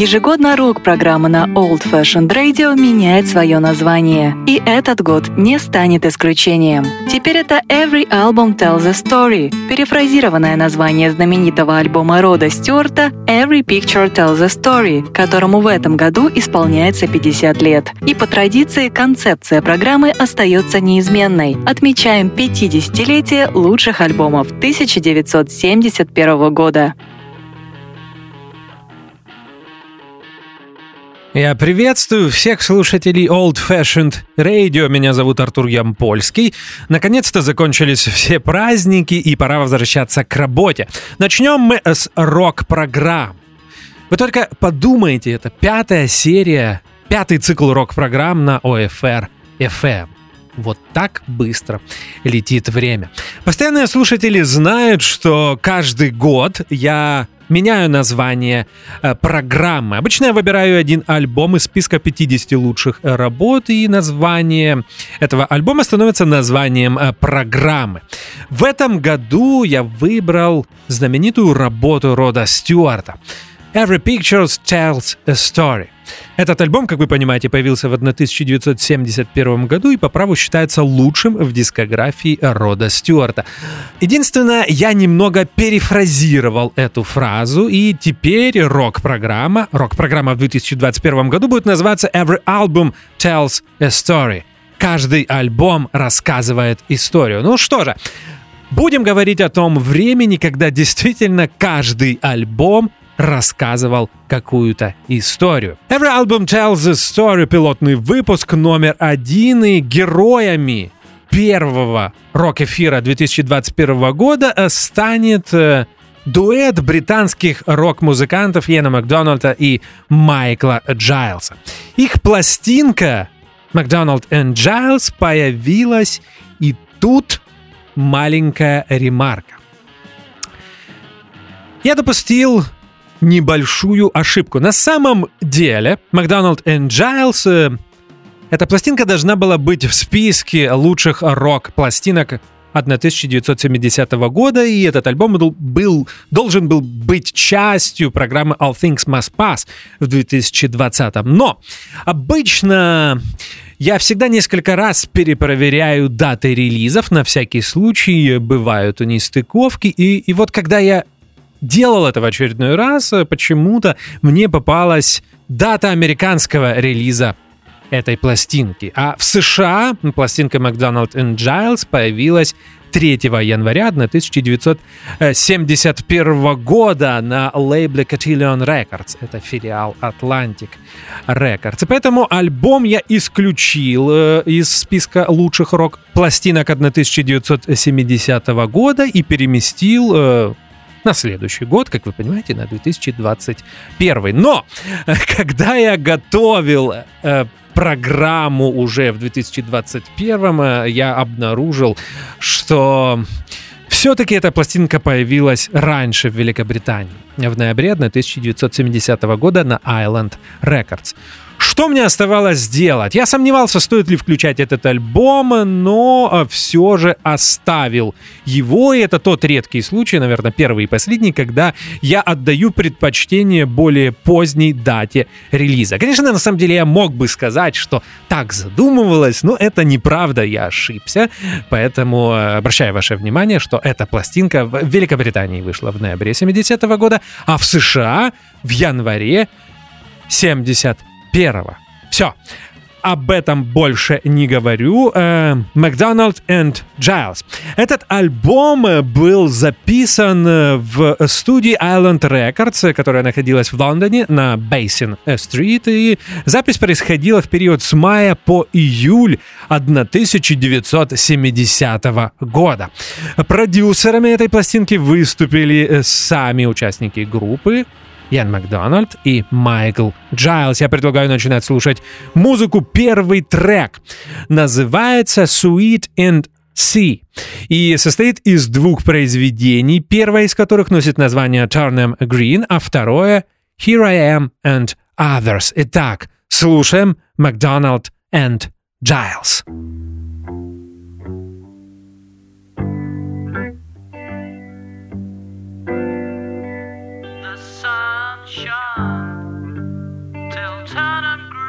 Ежегодно рок-программа на Old Fashioned Radio меняет свое название, и этот год не станет исключением. Теперь это Every Album Tells a Story, перефразированное название знаменитого альбома Рода Стюарта Every Picture Tells a Story, которому в этом году исполняется 50 лет. И по традиции концепция программы остается неизменной. Отмечаем 50-летие лучших альбомов 1971 года. Я приветствую всех слушателей Old Fashioned Radio. Меня зовут Артур Ямпольский. Наконец-то закончились все праздники и пора возвращаться к работе. Начнем мы с рок-программ. Вы только подумайте, это пятая серия, пятый цикл рок-программ на ОФР FM. Вот так быстро летит время. Постоянные слушатели знают, что каждый год я меняю название э, программы. Обычно я выбираю один альбом из списка 50 лучших э, работ, и название этого альбома становится названием э, программы. В этом году я выбрал знаменитую работу Рода Стюарта. Every Picture Tells a Story. Этот альбом, как вы понимаете, появился в 1971 году и по праву считается лучшим в дискографии Рода Стюарта. Единственное, я немного перефразировал эту фразу, и теперь рок-программа, рок-программа в 2021 году будет называться Every Album Tells a Story. Каждый альбом рассказывает историю. Ну что же, Будем говорить о том времени, когда действительно каждый альбом рассказывал какую-то историю. Every Album Tells a Story, пилотный выпуск номер один, и героями первого рок-эфира 2021 года станет э, дуэт британских рок-музыкантов Йена Макдональда и Майкла Джайлса. Их пластинка Макдональд и Джайлс появилась, и тут маленькая ремарка. Я допустил небольшую ошибку. На самом деле, Макдональд и Джайлс эта пластинка должна была быть в списке лучших рок-пластинок 1970 года, и этот альбом был, был, должен был быть частью программы All Things Must Pass в 2020. Но обычно я всегда несколько раз перепроверяю даты релизов, на всякий случай бывают нестыковки, и, и вот когда я делал это в очередной раз, э, почему-то мне попалась дата американского релиза этой пластинки. А в США пластинка McDonald and Giles появилась 3 января 1971 года на лейбле Cotillion Records. Это филиал Atlantic Records. И поэтому альбом я исключил э, из списка лучших рок-пластинок 1970 года и переместил э, на следующий год, как вы понимаете, на 2021. Но когда я готовил э, программу уже в 2021, э, я обнаружил, что все-таки эта пластинка появилась раньше в Великобритании, в ноябре 1970 года на Island Records. Что мне оставалось сделать? Я сомневался, стоит ли включать этот альбом, но а, все же оставил его. И это тот редкий случай, наверное, первый и последний, когда я отдаю предпочтение более поздней дате релиза. Конечно, на самом деле я мог бы сказать, что так задумывалось, но это неправда, я ошибся. Поэтому а, обращаю ваше внимание, что эта пластинка в Великобритании вышла в ноябре 70 -го года, а в США в январе 70 первого. Все. Об этом больше не говорю. Макдональд и Джайлз. Этот альбом был записан в студии Island Records, которая находилась в Лондоне на Basin Street. И запись происходила в период с мая по июль 1970 года. Продюсерами этой пластинки выступили сами участники группы, Ян Макдональд и Майкл Джайлз. Я предлагаю начинать слушать музыку. Первый трек называется Sweet and Sea и состоит из двух произведений, первое из которых носит название Turnham Green, а второе Here I Am and Others. Итак, слушаем Макдональд and Giles.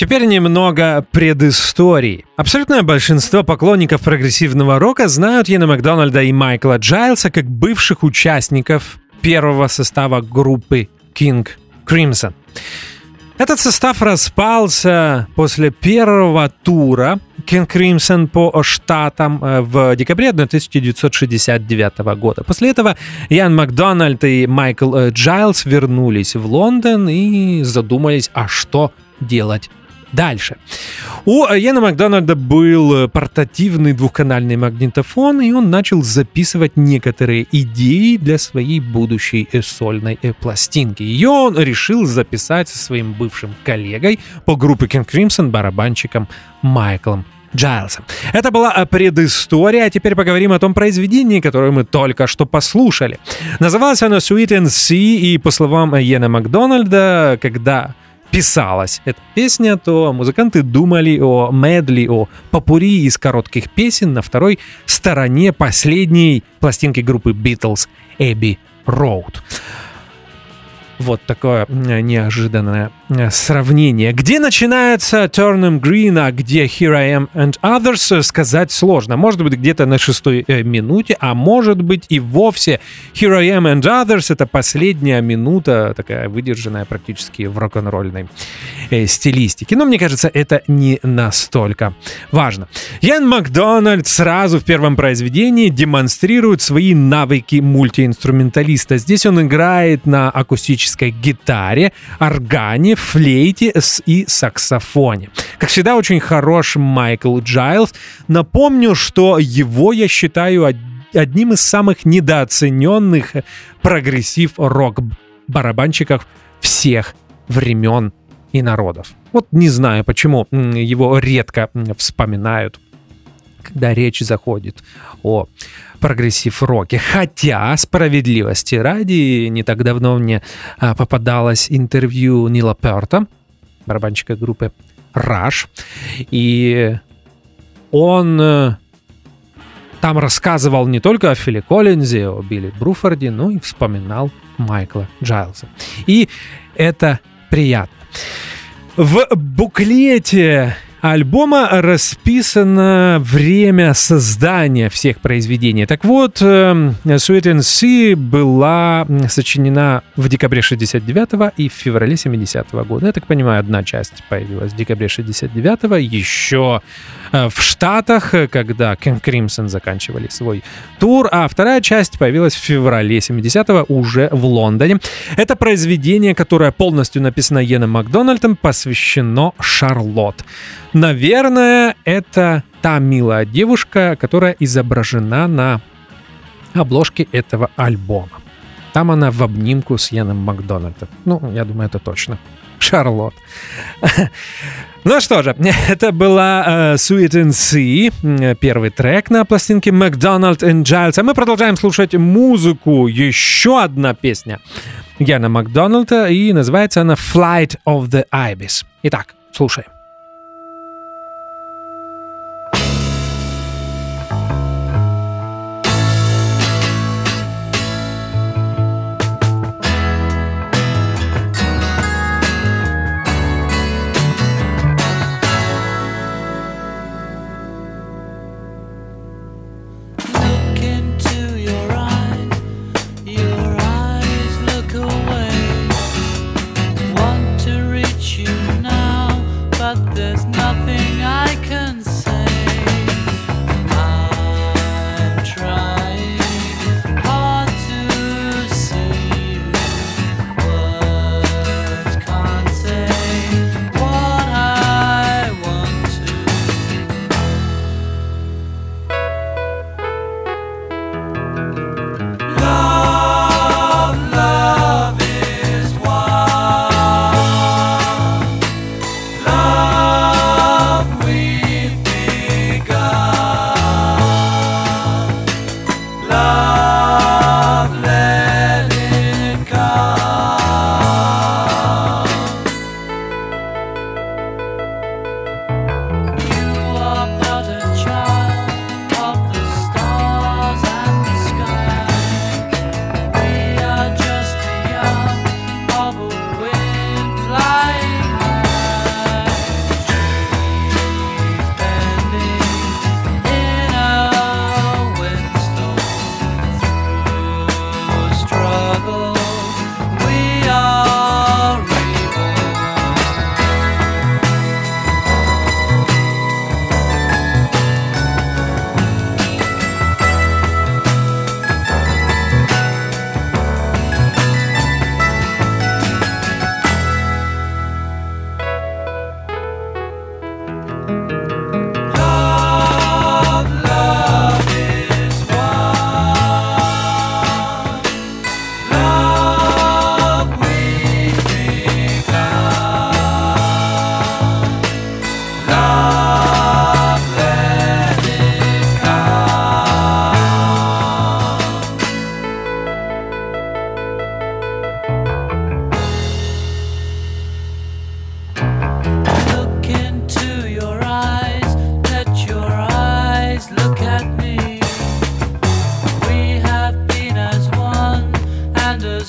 Теперь немного предыстории. Абсолютное большинство поклонников прогрессивного рока знают Йена Макдональда и Майкла Джайлса как бывших участников первого состава группы King Crimson. Этот состав распался после первого тура King Crimson по штатам э, в декабре 1969 года. После этого Ян Макдональд и Майкл э, Джайлс вернулись в Лондон и задумались, а что делать дальше. У Яна Макдональда был портативный двухканальный магнитофон, и он начал записывать некоторые идеи для своей будущей сольной пластинки. Ее он решил записать со своим бывшим коллегой по группе King Crimson барабанщиком Майклом Джайлсом. Это была предыстория, а теперь поговорим о том произведении, которое мы только что послушали. Называлось оно Sweet and See, и по словам Йена Макдональда, когда писалась эта песня, то музыканты думали о медли, о попури из коротких песен на второй стороне последней пластинки группы Beatles Эбби Роуд. Вот такое неожиданное э, сравнение. Где начинается Turn Them Green, а где Here I Am and Others, э, сказать сложно. Может быть, где-то на шестой э, минуте, а может быть и вовсе Here I Am and Others — это последняя минута, такая выдержанная практически в рок-н-ролльной э, стилистике. Но мне кажется, это не настолько важно. Ян Макдональд сразу в первом произведении демонстрирует свои навыки мультиинструменталиста. Здесь он играет на акустическом акустической гитаре, органе, флейте и саксофоне. Как всегда, очень хорош Майкл Джайлз. Напомню, что его я считаю одним из самых недооцененных прогрессив-рок барабанщиков всех времен и народов. Вот не знаю, почему его редко вспоминают, когда речь заходит о прогрессив-роке. Хотя, справедливости ради, не так давно мне а, попадалось интервью Нила Перта, барабанщика группы Rush, и он э, там рассказывал не только о Филе Коллинзе, о Билли Бруфорде, но и вспоминал Майкла Джайлза. И это приятно. В буклете альбома расписано время создания всех произведений. Так вот, Sweet and See была сочинена в декабре 69 и в феврале 70 -го года. Я так понимаю, одна часть появилась в декабре 69 еще э, в Штатах, когда King Crimson заканчивали свой тур, а вторая часть появилась в феврале 70-го уже в Лондоне. Это произведение, которое полностью написано Йеном Макдональдом, посвящено Шарлотт. Наверное, это та милая девушка, которая изображена на обложке этого альбома. Там она в обнимку с Яном Макдональдом. Ну, я думаю, это точно. Шарлот. Ну что же, это была uh, Sweet and See, первый трек на пластинке McDonald and Giles. А мы продолжаем слушать музыку. Еще одна песня Яна Макдональда, и называется она Flight of the Ibis. Итак, слушаем.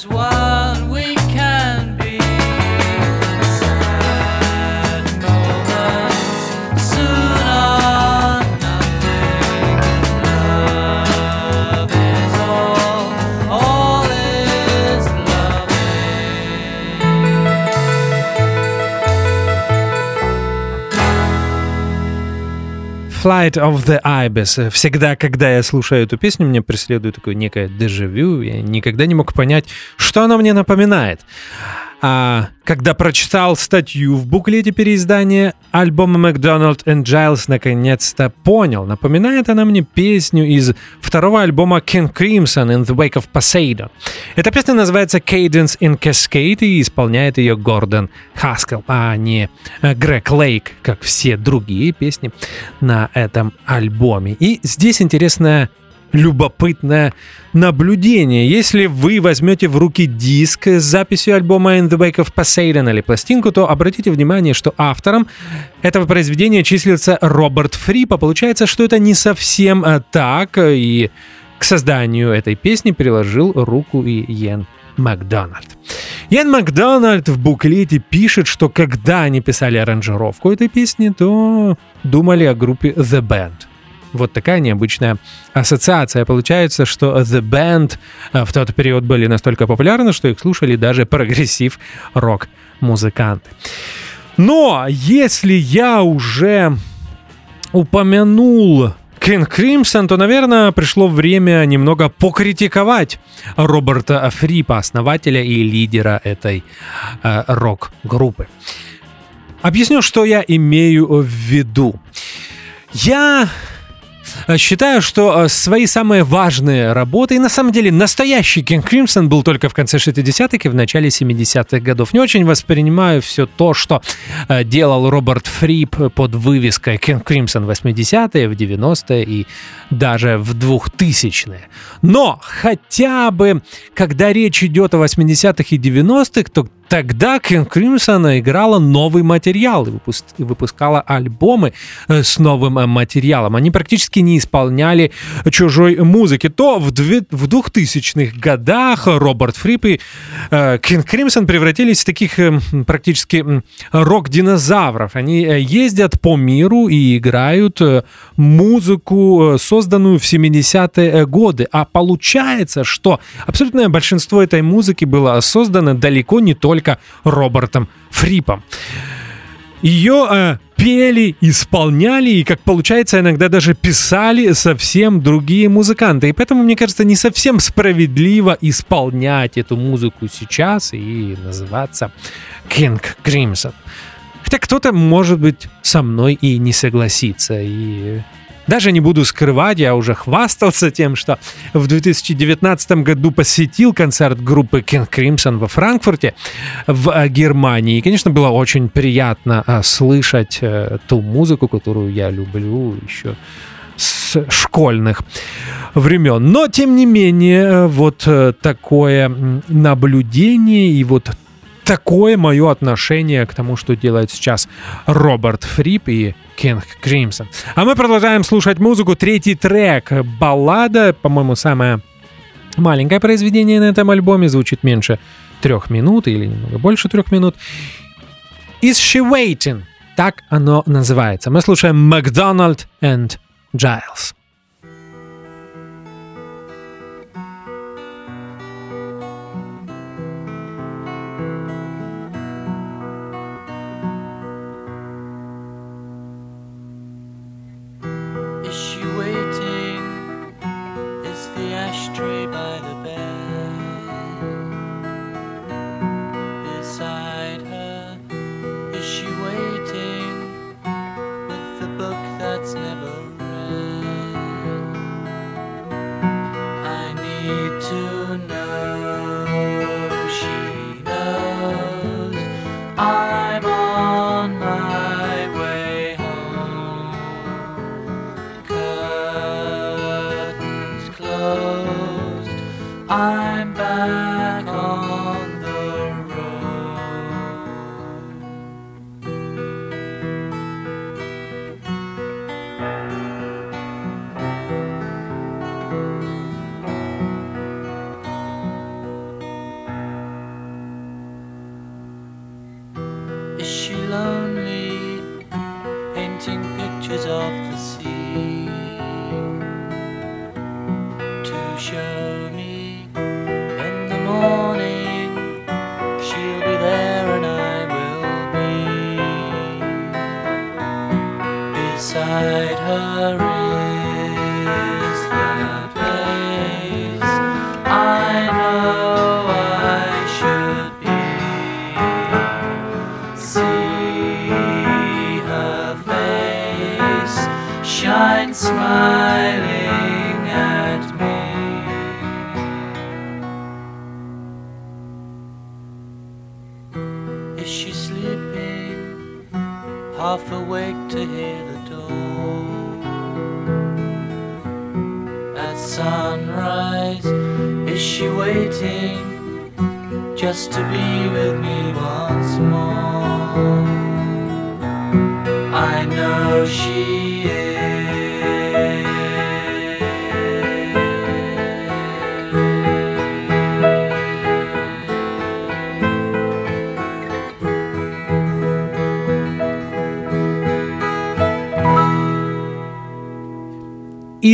what Flight of the Ibis. Всегда, когда я слушаю эту песню, мне преследует такое некое дежавю. Я никогда не мог понять, что она мне напоминает. А когда прочитал статью в буклете переиздания альбома Макдональд и Джайлз, наконец-то понял. Напоминает она мне песню из второго альбома King Crimson in the Wake of Poseidon. Эта песня называется Cadence in Cascade и исполняет ее Гордон Хаскел, а не э, Грег Лейк, как все другие песни на этом альбоме. И здесь интересная любопытное наблюдение. Если вы возьмете в руки диск с записью альбома In the Wake of Poseidon или пластинку, то обратите внимание, что автором этого произведения числится Роберт Фрип, а получается, что это не совсем э, так, и к созданию этой песни приложил руку и Йен Макдональд. Йен Макдональд в буклете пишет, что когда они писали аранжировку этой песни, то думали о группе The Band – вот такая необычная ассоциация. Получается, что The Band э, в тот период были настолько популярны, что их слушали даже прогрессив-рок-музыканты. Но если я уже упомянул King Crimson, то, наверное, пришло время немного покритиковать Роберта Фрипа, основателя и лидера этой э, рок-группы. Объясню, что я имею в виду. Я считаю, что э, свои самые важные работы, и на самом деле настоящий King Crimson был только в конце 60-х и в начале 70-х годов. Не очень воспринимаю все то, что э, делал Роберт Фрип под вывеской King Crimson 80-е, в 90-е и даже в 2000-е. Но хотя бы, когда речь идет о 80-х и 90-х, то Тогда King Crimson играла новый материал и выпускала альбомы э, с новым э, материалом. Они практически не исполняли чужой музыки. То в 2000-х годах Роберт Фрип и King Crimson превратились в таких практически рок-динозавров. Они э, ездят по миру и играют музыку, созданную в 70-е годы. А получается, что абсолютное большинство этой музыки было создано далеко не только только Робертом Фрипом. Ее э, пели, исполняли и, как получается, иногда даже писали совсем другие музыканты. И поэтому, мне кажется, не совсем справедливо исполнять эту музыку сейчас и называться King Crimson. Хотя кто-то, может быть, со мной и не согласится. И даже не буду скрывать, я уже хвастался тем, что в 2019 году посетил концерт группы King Crimson во Франкфурте в э, Германии. И, конечно, было очень приятно э, слышать э, ту музыку, которую я люблю еще с школьных времен. Но, тем не менее, вот такое наблюдение и вот такое мое отношение к тому, что делает сейчас Роберт Фрип и King Crimson. А мы продолжаем слушать музыку. Третий трек — баллада, по-моему, самое маленькое произведение на этом альбоме, звучит меньше трех минут или немного больше трех минут. Is She Waiting? Так оно называется. Мы слушаем McDonald and Giles.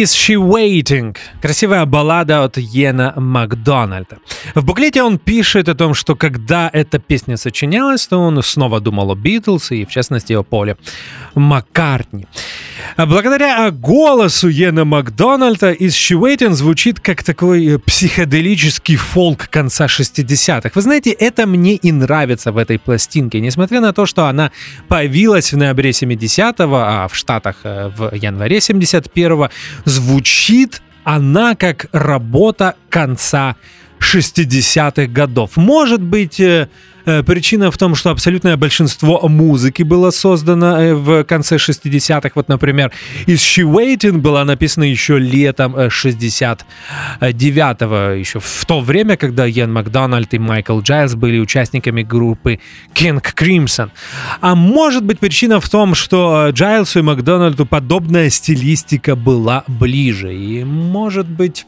Is She Waiting? Красивая баллада от Йена Макдональда. В буклете он пишет о том, что когда эта песня сочинялась, то он снова думал о Битлз и, в частности, о Поле Маккартни. Благодаря голосу Йена Макдональда из She звучит как такой психоделический фолк конца 60-х. Вы знаете, это мне и нравится в этой пластинке. Несмотря на то, что она появилась в ноябре 70-го, а в Штатах э, в январе 71-го, звучит она как работа конца 60-х годов. Может быть, э, э, причина в том, что абсолютное большинство музыки было создано э, в конце 60-х. Вот, например, из She Waiting была написана еще летом 69-го, еще в то время, когда Йен Макдональд и Майкл Джайлз были участниками группы King Crimson. А может быть, причина в том, что Джайлсу и Макдональду подобная стилистика была ближе. И может быть...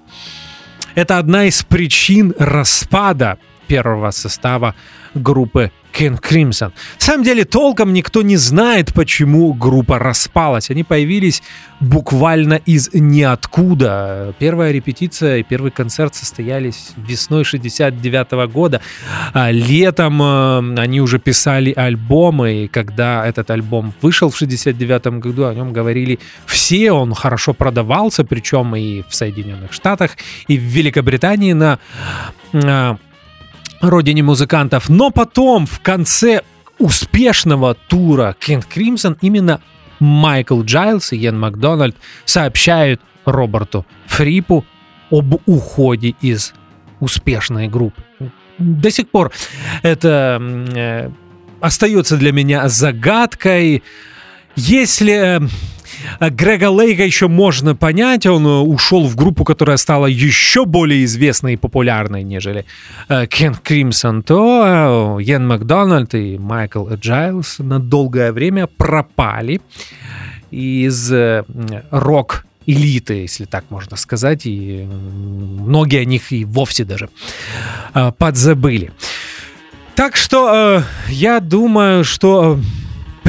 Это одна из причин распада первого состава группы King Crimson. На самом деле толком никто не знает, почему группа распалась. Они появились буквально из ниоткуда. Первая репетиция и первый концерт состоялись весной 69 -го года. А летом э, они уже писали альбомы, и когда этот альбом вышел в 69 году, о нем говорили все, он хорошо продавался, причем и в Соединенных Штатах, и в Великобритании на э, родине музыкантов. Но потом, в конце успешного тура King Crimson, именно Майкл Джайлс и Йен Макдональд сообщают Роберту Фрипу об уходе из успешной группы. До сих пор это э, остается для меня загадкой. Если э, Грега Лейка еще можно понять, он э, ушел в группу, которая стала еще более известной и популярной, нежели э, King Crimson, то э, Йен Макдональд и Майкл Джайлс на долгое время пропали из рок элиты, если так можно сказать, и многие о них и вовсе даже подзабыли. Так что я думаю, что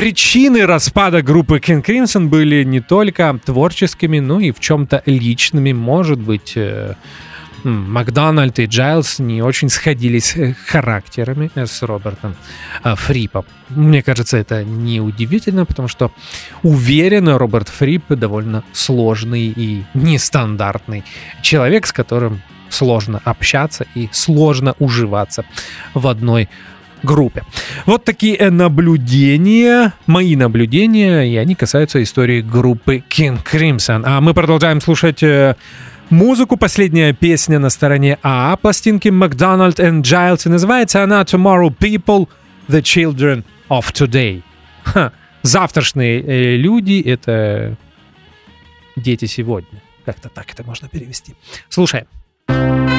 Причины распада группы King Crimson были не только творческими, но и в чем-то личными. Может быть, э, Макдональд и Джайлз не очень сходились э, характерами с Робертом э, Фрипом. Мне кажется, это не удивительно, потому что уверен, Роберт Фрип довольно сложный и нестандартный человек, с которым сложно общаться и сложно уживаться в одной группе. Вот такие э, наблюдения, мои наблюдения, и они касаются истории группы King Crimson. А мы продолжаем слушать э, музыку. Последняя песня на стороне А пластинки Giles. И называется она Tomorrow People, The Children of Today. Ха, завтрашние э, люди — это дети сегодня. Как-то так это можно перевести. Слушаем. If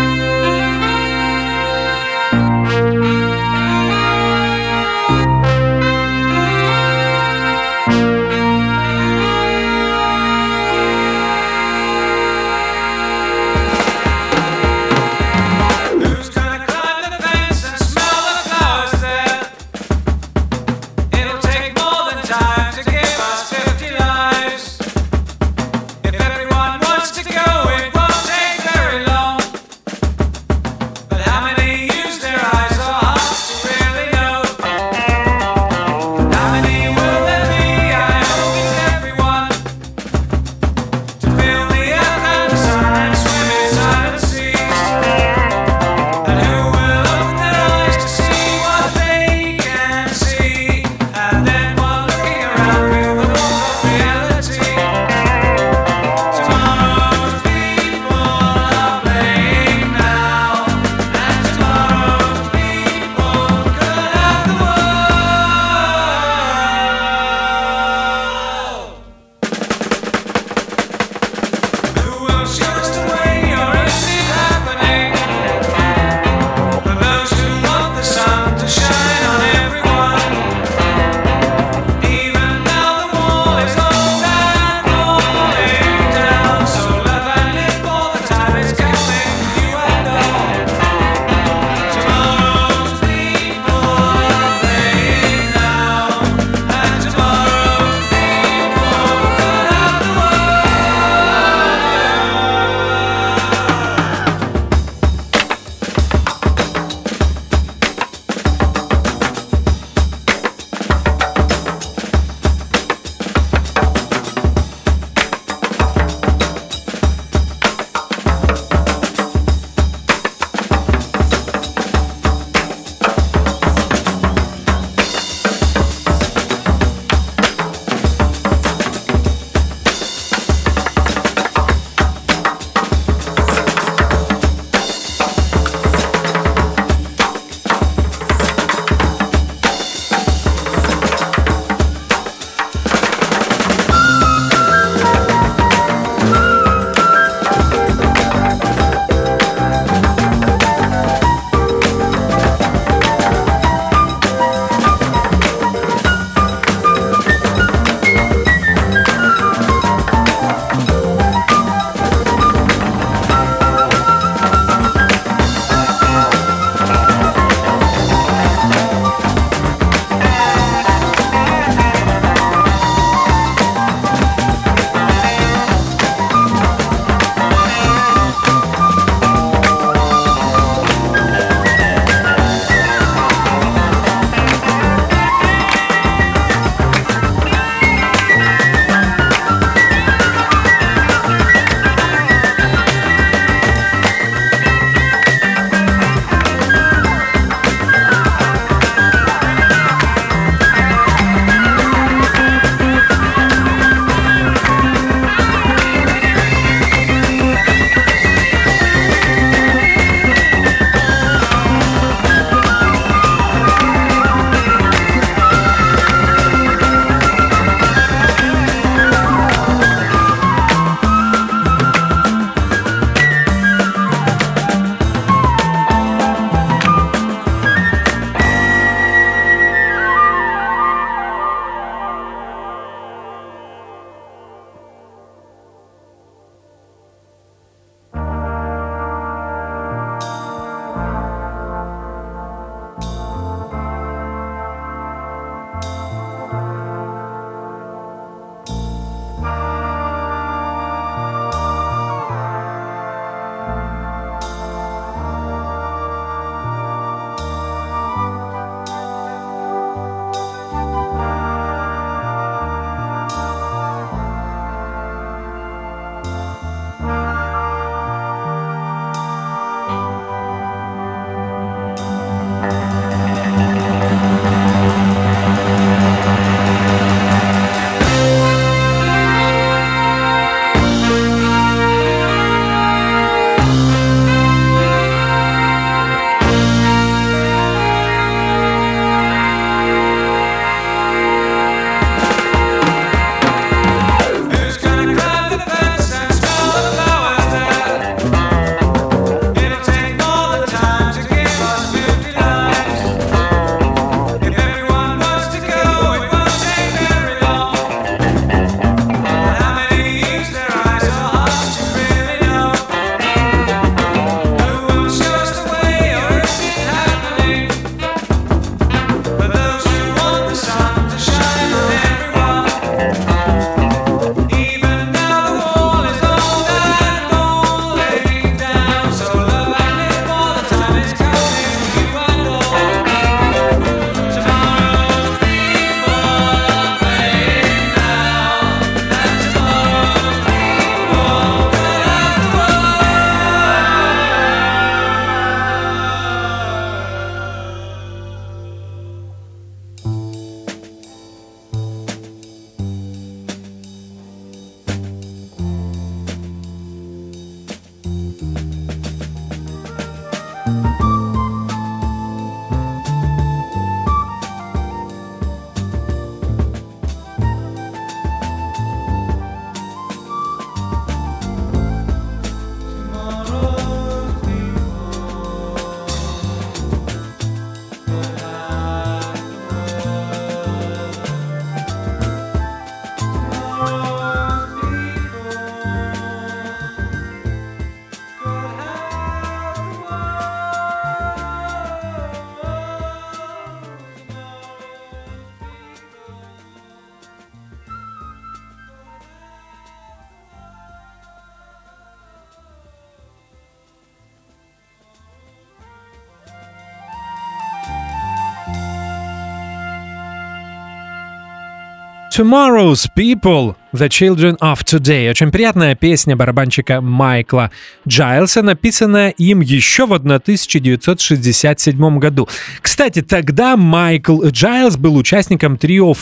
Tomorrow's People, The Children of Today. Очень приятная песня барабанщика Майкла Джайлса, написанная им еще в 1967 году. Кстати, тогда Майкл Джайлс был участником трио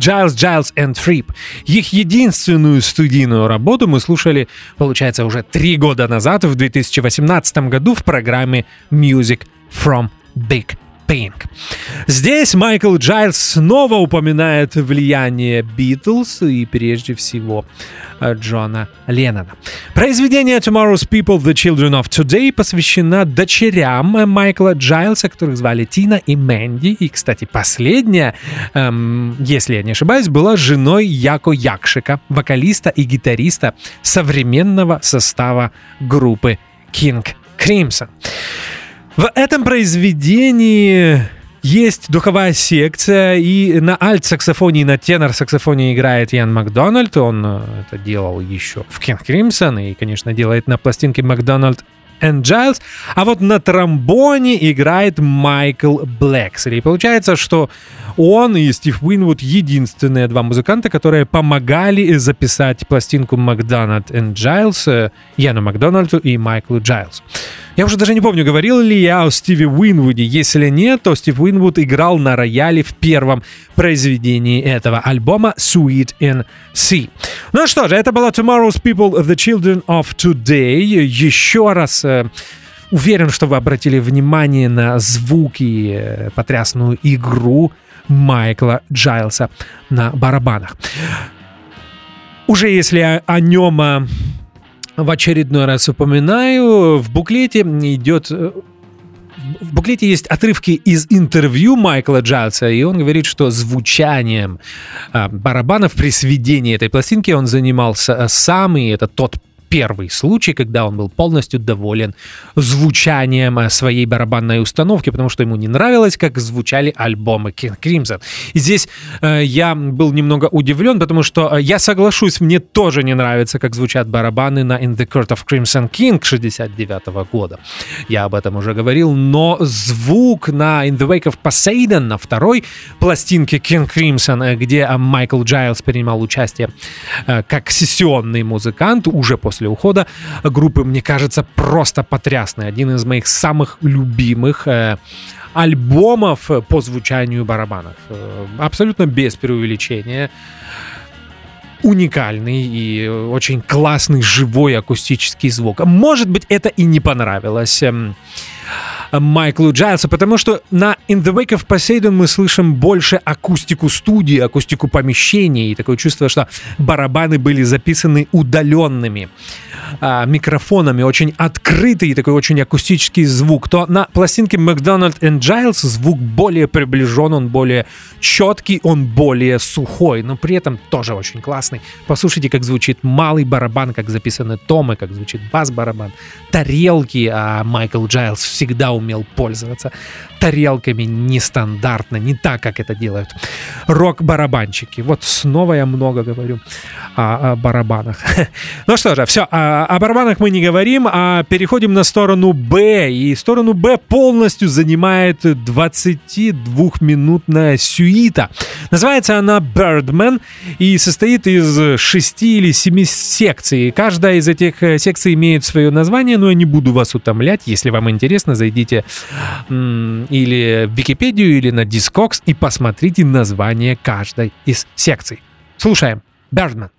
Giles, Giles and Fripp. Их единственную студийную работу мы слушали, получается, уже три года назад, в 2018 году, в программе Music from Big Pink. Здесь Майкл Джайлс снова упоминает влияние Битлз и прежде всего э, Джона Леннона. Произведение Tomorrow's People, The Children of Today посвящено дочерям Майкла Джайлса, которых звали Тина и Мэнди. И, кстати, последняя, эм, если я не ошибаюсь, была женой Яко Якшика, вокалиста и гитариста современного состава группы King Crimson. В этом произведении есть духовая секция, и на альт-саксофоне и на тенор-саксофоне играет Ян Макдональд. Он э, это делал еще в King Crimson и, конечно, делает на пластинке Макдональд and Giles, а вот на тромбоне играет Майкл Блэксли. И получается, что он и Стив Уинвуд единственные два музыканта, которые помогали записать пластинку Макдональд and Giles э, Яну Макдональду и Майклу Джайлсу. Я уже даже не помню, говорил ли я о Стиве Уинвуде. Если нет, то Стив Уинвуд играл на рояле в первом произведении этого альбома Sweet in C. Ну что же, это была Tomorrow's People, The Children of Today. Еще раз уверен, что вы обратили внимание на звуки, э, потрясную игру Майкла Джайлса на барабанах. Уже если о, нем э, в очередной раз упоминаю, в буклете идет э, в буклете есть отрывки из интервью Майкла Джайлса, и он говорит, что звучанием а, барабанов при сведении этой пластинки он занимался э, сам, и это тот первый случай, когда он был полностью доволен звучанием э, своей барабанной установки, потому что ему не нравилось, как звучали альбомы King Crimson. И здесь э, я был немного удивлен, потому что э, я соглашусь, мне тоже не нравится, как звучат барабаны на In the Court of Crimson King 69 года. Я об этом уже говорил, но звук на In the Wake of Poseidon на второй пластинке King Crimson, э, где Майкл Джайлс принимал участие э, как сессионный музыкант уже после после ухода группы, мне кажется, просто потрясный. Один из моих самых любимых э, альбомов по звучанию барабанов. Э, абсолютно без преувеличения уникальный и очень классный живой акустический звук. Может быть, это и не понравилось эм, Майклу Джайлсу, потому что на In the Wake of Poseidon мы слышим больше акустику студии, акустику помещений, и такое чувство, что барабаны были записаны удаленными а, микрофонами, очень открытый такой очень акустический звук, то на пластинке McDonald and Giles звук более приближен, он более четкий, он более сухой, но при этом тоже очень классный. Послушайте, как звучит малый барабан, как записаны томы, как звучит бас-барабан, тарелки, а Майкл Джайлс всегда умел пользоваться тарелками нестандартно, не так, как это делают рок-барабанщики. Вот снова я много говорю о, о барабанах. Ну что же, все, о, о барабанах мы не говорим, а переходим на сторону Б. И сторону Б полностью занимает 22-минутная сюита. Называется она Birdman и состоит из 6 или 7 секций. Каждая из этих э, секций имеет свое название, но я не буду вас утомлять. Если вам интересно, зайдите или в Википедию, или на Discogs и посмотрите название каждой из секций. Слушаем. Birdman.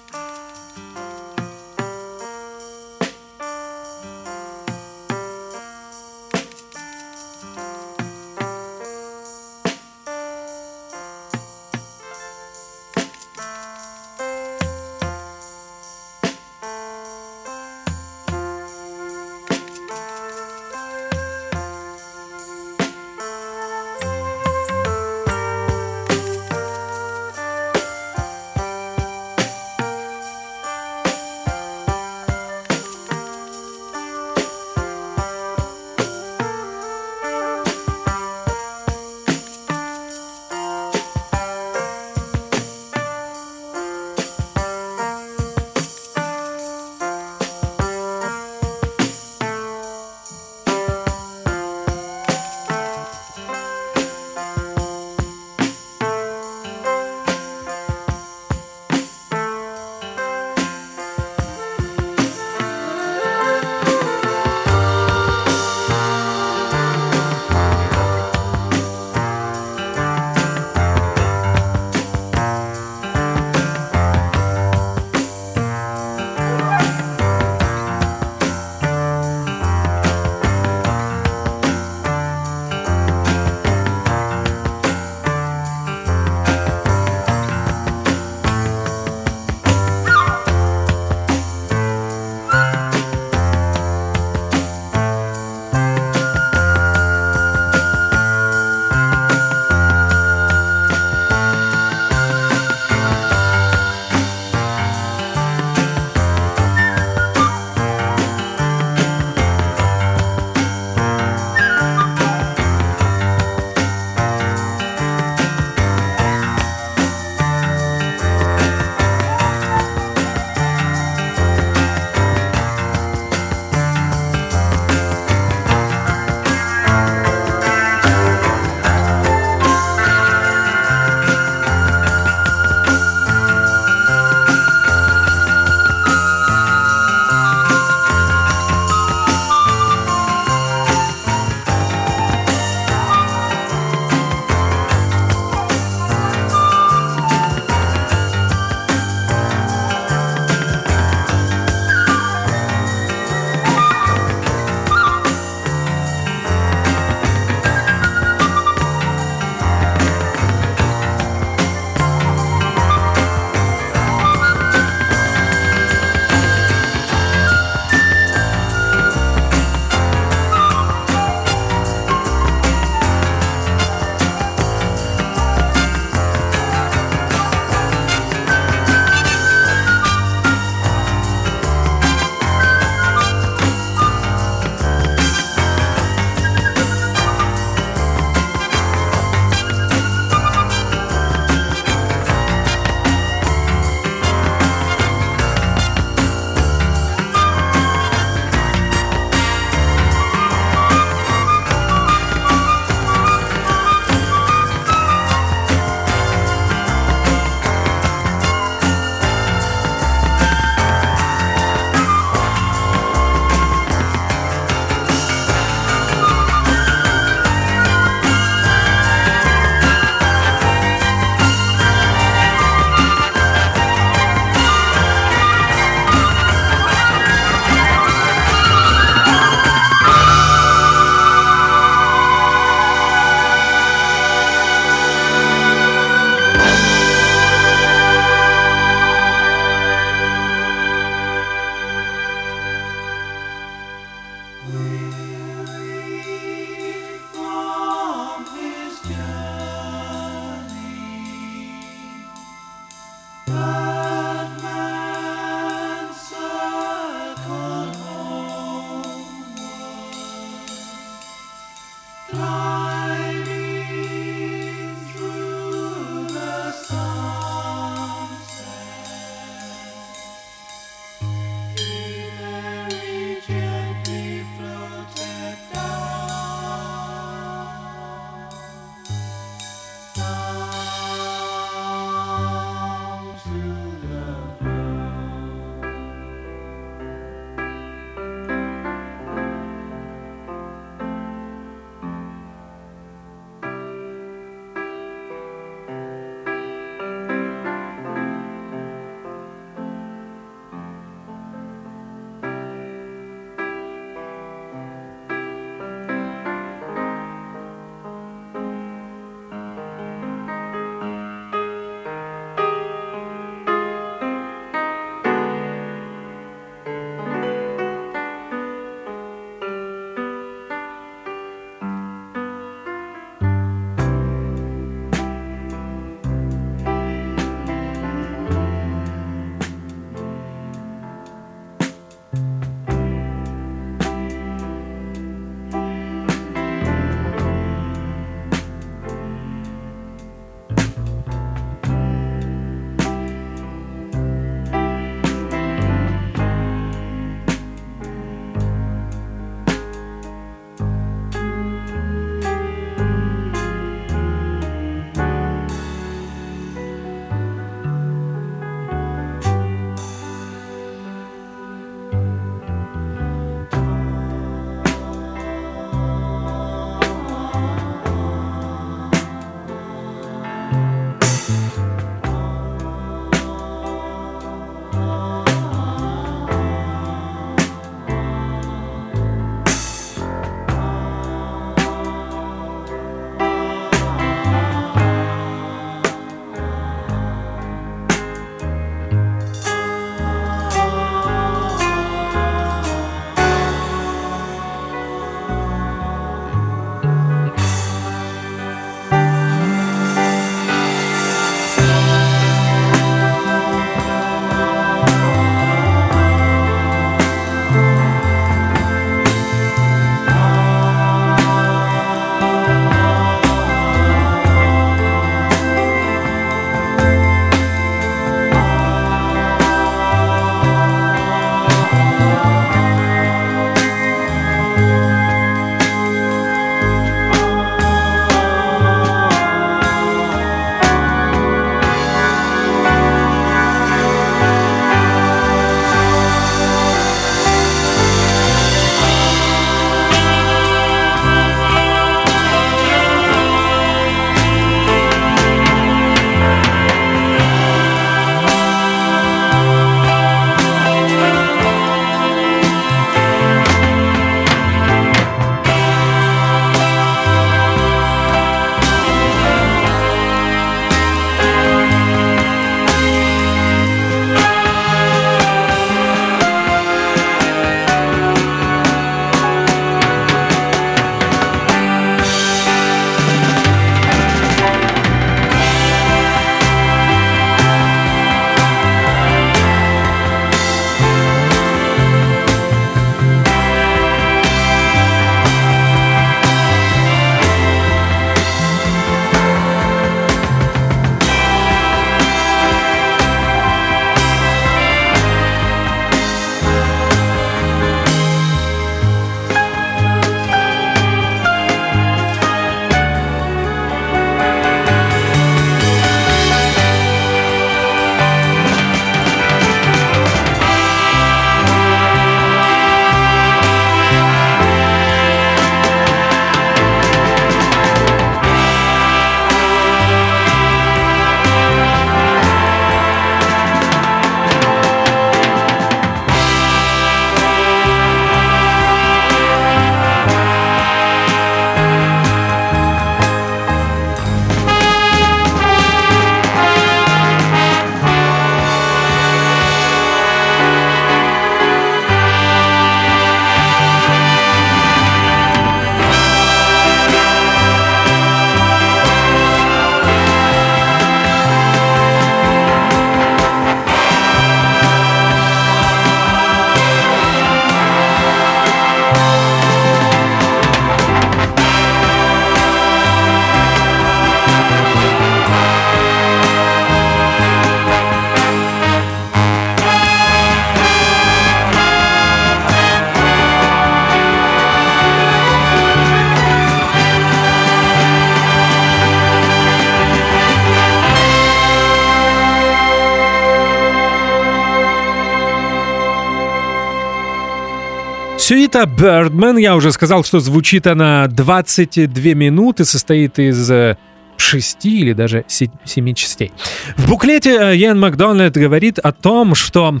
Сюита Birdman, я уже сказал, что звучит она 22 минуты, состоит из э, шести или даже се- семи частей. В буклете э, Ян Макдональд говорит о том, что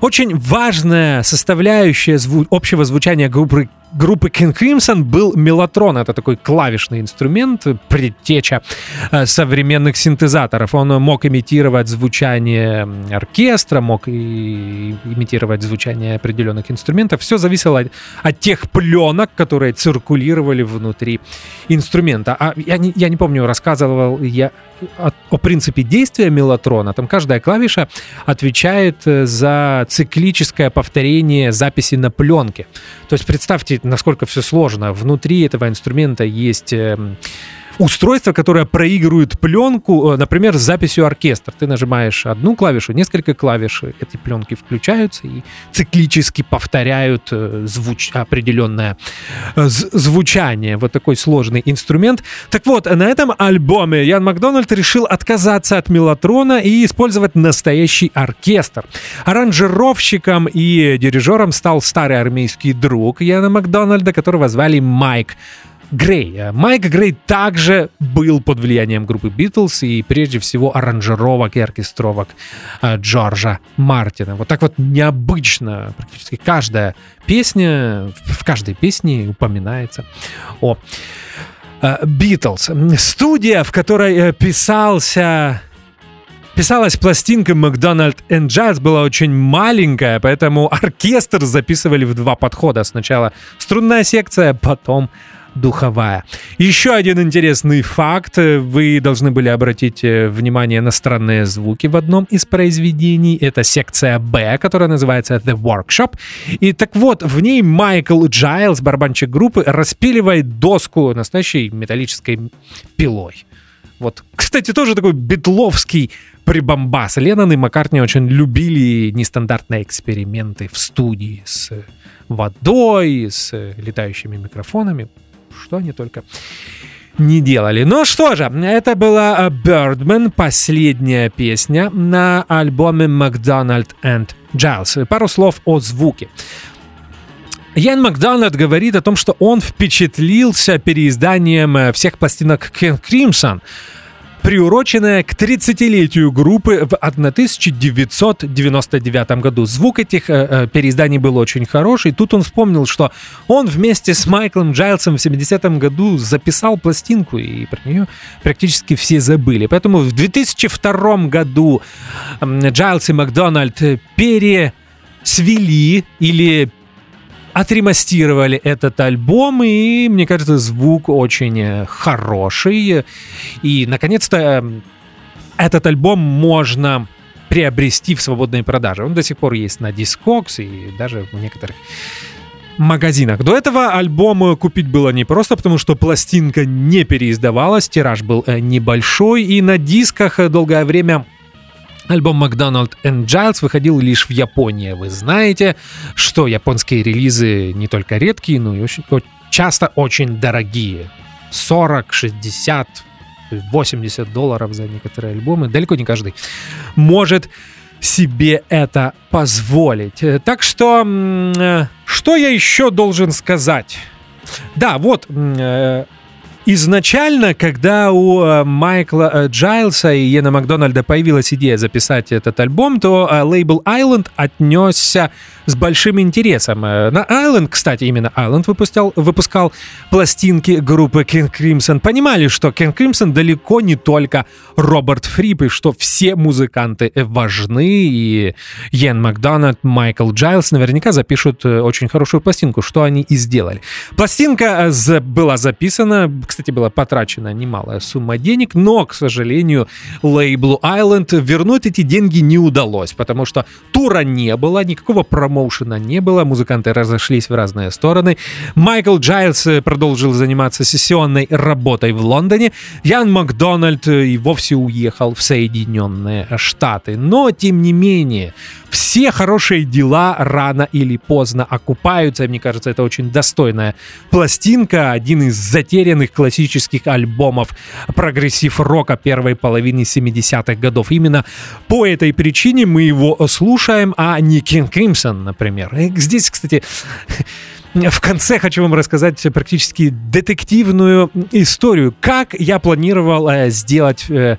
очень важная составляющая зву- общего звучания группы, группы King Crimson был мелатрон. Это такой клавишный инструмент, предтеча э, современных синтезаторов. Он мог имитировать звучание оркестра, мог и имитировать звучание определенных инструментов. Все зависело от, от тех пленок, которые циркулировали внутри инструмента. А я не, я не помню, рассказывал я о, о принципе действия мелатрона. Там каждая клавиша отвечает э, за циклическое повторение записи на пленке. То есть представьте, насколько все сложно. Внутри этого инструмента есть эм, устройство, которое проигрывает пленку, э, например, с записью оркестра. Ты нажимаешь одну клавишу, несколько клавиш, эти пленки включаются и циклически повторяют э, звуч... определенное э, звучание. Вот такой сложный инструмент. Так вот, на этом альбоме Ян Макдональд решил отказаться от мелатрона и использовать настоящий оркестр. Аранжировщиком и дирижером стал старый армейский друг Яна Макдональда, которого звали Майк Грей. Э, Майк Грей также был под влиянием группы Битлз и прежде всего аранжировок и оркестровок э, Джорджа Мартина. Вот так вот необычно практически каждая песня, в каждой песне упоминается о Битлз. Студия, в которой э, писался Писалась пластинка McDonald and Jazz была очень маленькая, поэтому оркестр записывали в два подхода. Сначала струнная секция, потом духовая. Еще один интересный факт. Вы должны были обратить э, внимание на странные звуки в одном из произведений. Это секция Б, которая называется The Workshop. И так вот, в ней Майкл Джайлз, барабанщик группы, распиливает доску настоящей металлической пилой. Вот, кстати, тоже такой битловский прибамбас. Леннон и Маккартни очень любили нестандартные эксперименты в студии с водой, с э, летающими микрофонами. Что они только не делали. Ну что же, это была э, Birdman, последняя песня на альбоме McDonald and Giles. Пару слов о звуке. Ян Макдональд говорит о том, что он впечатлился переизданием э, всех пластинок King Crimson, приуроченная к 30-летию группы в 1999 году. Звук этих э, э, переизданий был очень хороший. Тут он вспомнил, что он вместе с Майклом Джайлсом в 70-м году записал пластинку, и про нее практически все забыли. Поэтому в 2002 году Джайлс и Макдональд э, пересвели или отремастировали этот альбом, и, мне кажется, звук очень э, хороший. И, наконец-то, э, этот альбом можно приобрести в свободной продаже. Он до сих пор есть на Discogs и даже в некоторых магазинах. До этого альбом купить было непросто, потому что пластинка не переиздавалась, тираж был э, небольшой, и на дисках э, долгое время Альбом McDonald and Giles выходил лишь в Японии. Вы знаете, что японские релизы не только редкие, но и очень, часто очень дорогие. 40, 60, 80 долларов за некоторые альбомы. Далеко не каждый может себе это позволить. Э, Так что, э, что я еще должен сказать? Да, вот, э, изначально, когда у э, Майкла э, Джайлса и Йена Макдональда появилась идея записать этот альбом, то э, лейбл Island отнесся с большим интересом. Э, На Island, кстати, именно Island выпускал, выпускал пластинки группы King Crimson. Понимали, что King Crimson далеко не только Роберт Фрип, и что все музыканты важны, и Йен Макдональд, Майкл Джайлс наверняка запишут э, очень хорошую пластинку, что они и сделали. Пластинка э, была записана, кстати, была потрачена немалая сумма денег, но, к сожалению, лейблу Island вернуть эти деньги не удалось, потому что тура не было, никакого промоушена не было, музыканты разошлись в разные стороны. Майкл Джайлс э, продолжил заниматься сессионной работой в Лондоне, Ян Макдональд э, и вовсе уехал в Соединенные Штаты. Но, тем не менее, все хорошие дела рано или поздно окупаются. Мне кажется, это очень достойная пластинка, один из затерянных классических альбомов прогрессив-рока первой половины 70-х годов. Именно по этой причине мы его слушаем, а не King Например. И здесь, кстати, в конце хочу вам рассказать практически детективную историю, как я планировал э, сделать э,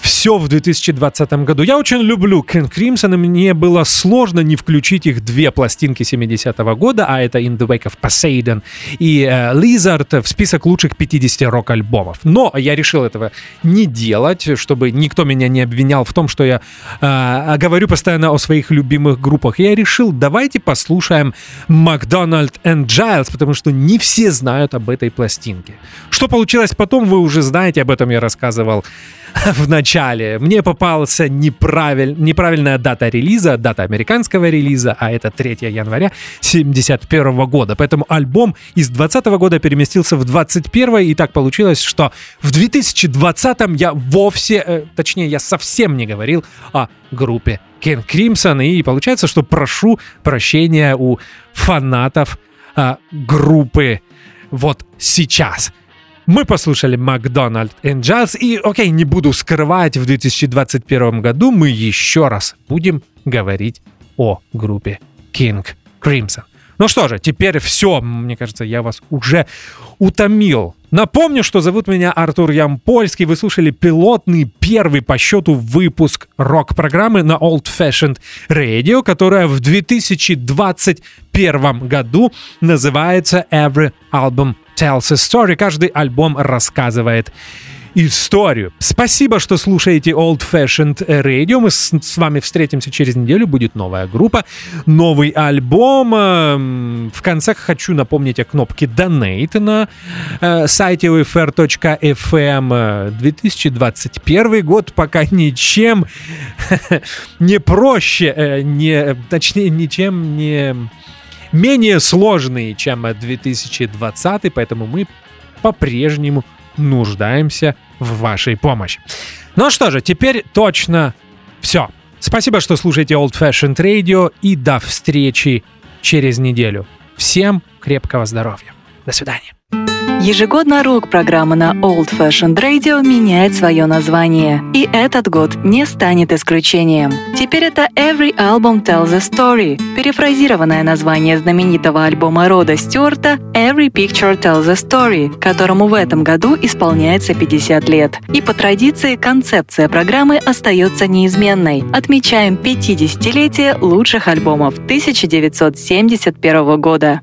все в 2020 году. Я очень люблю King Crimson, и мне было сложно не включить их две пластинки 70-го года, а это In the Wake of Poseidon и э, Lizard в список лучших 50 рок-альбомов. Но я решил этого не делать, чтобы никто меня не обвинял в том, что я э, говорю постоянно о своих любимых группах. Я решил, давайте послушаем Макдональд and Giles, потому что не все знают об этой пластинке. Что получилось потом, вы уже знаете, об этом я рассказывал в начале. Мне попался неправиль... неправильная дата релиза, дата американского релиза, а это 3 января 71 года. Поэтому альбом из 20 года переместился в 21 и так получилось, что в 2020 я вовсе, э, точнее, я совсем не говорил о группе Ken Crimson, и получается, что прошу прощения у фанатов а, группы вот сейчас. Мы послушали Макдональд и Джаз, и, окей, не буду скрывать, в 2021 году мы еще раз будем говорить о группе King Crimson. Ну что же, теперь все. Мне кажется, я вас уже утомил. Напомню, что зовут меня Артур Ямпольский. Вы слушали пилотный первый по счету выпуск рок-программы на Old Fashioned Radio, которая в 2021 году называется Every Album Tells a Story. Каждый альбом рассказывает историю. Спасибо, что слушаете Old Fashioned Radio. Мы с, с вами встретимся через неделю. Будет новая группа, новый альбом. Эм, В конце хочу напомнить о кнопке Donate на э, сайте ufr.fm. Э, 2021 год пока ничем не проще, э, не, точнее, ничем не менее сложный, чем 2020, поэтому мы по-прежнему нуждаемся в вашей помощи. Ну что же, теперь точно все. Спасибо, что слушаете Old Fashioned Radio и до встречи через неделю. Всем крепкого здоровья. До свидания. Ежегодно рок-программа на Old Fashioned Radio меняет свое название. И этот год не станет исключением. Теперь это Every Album Tells a Story, перефразированное название знаменитого альбома Рода Стюарта Every Picture Tells a Story, которому в этом году исполняется 50 лет. И по традиции концепция программы остается неизменной. Отмечаем 50-летие лучших альбомов 1971 года.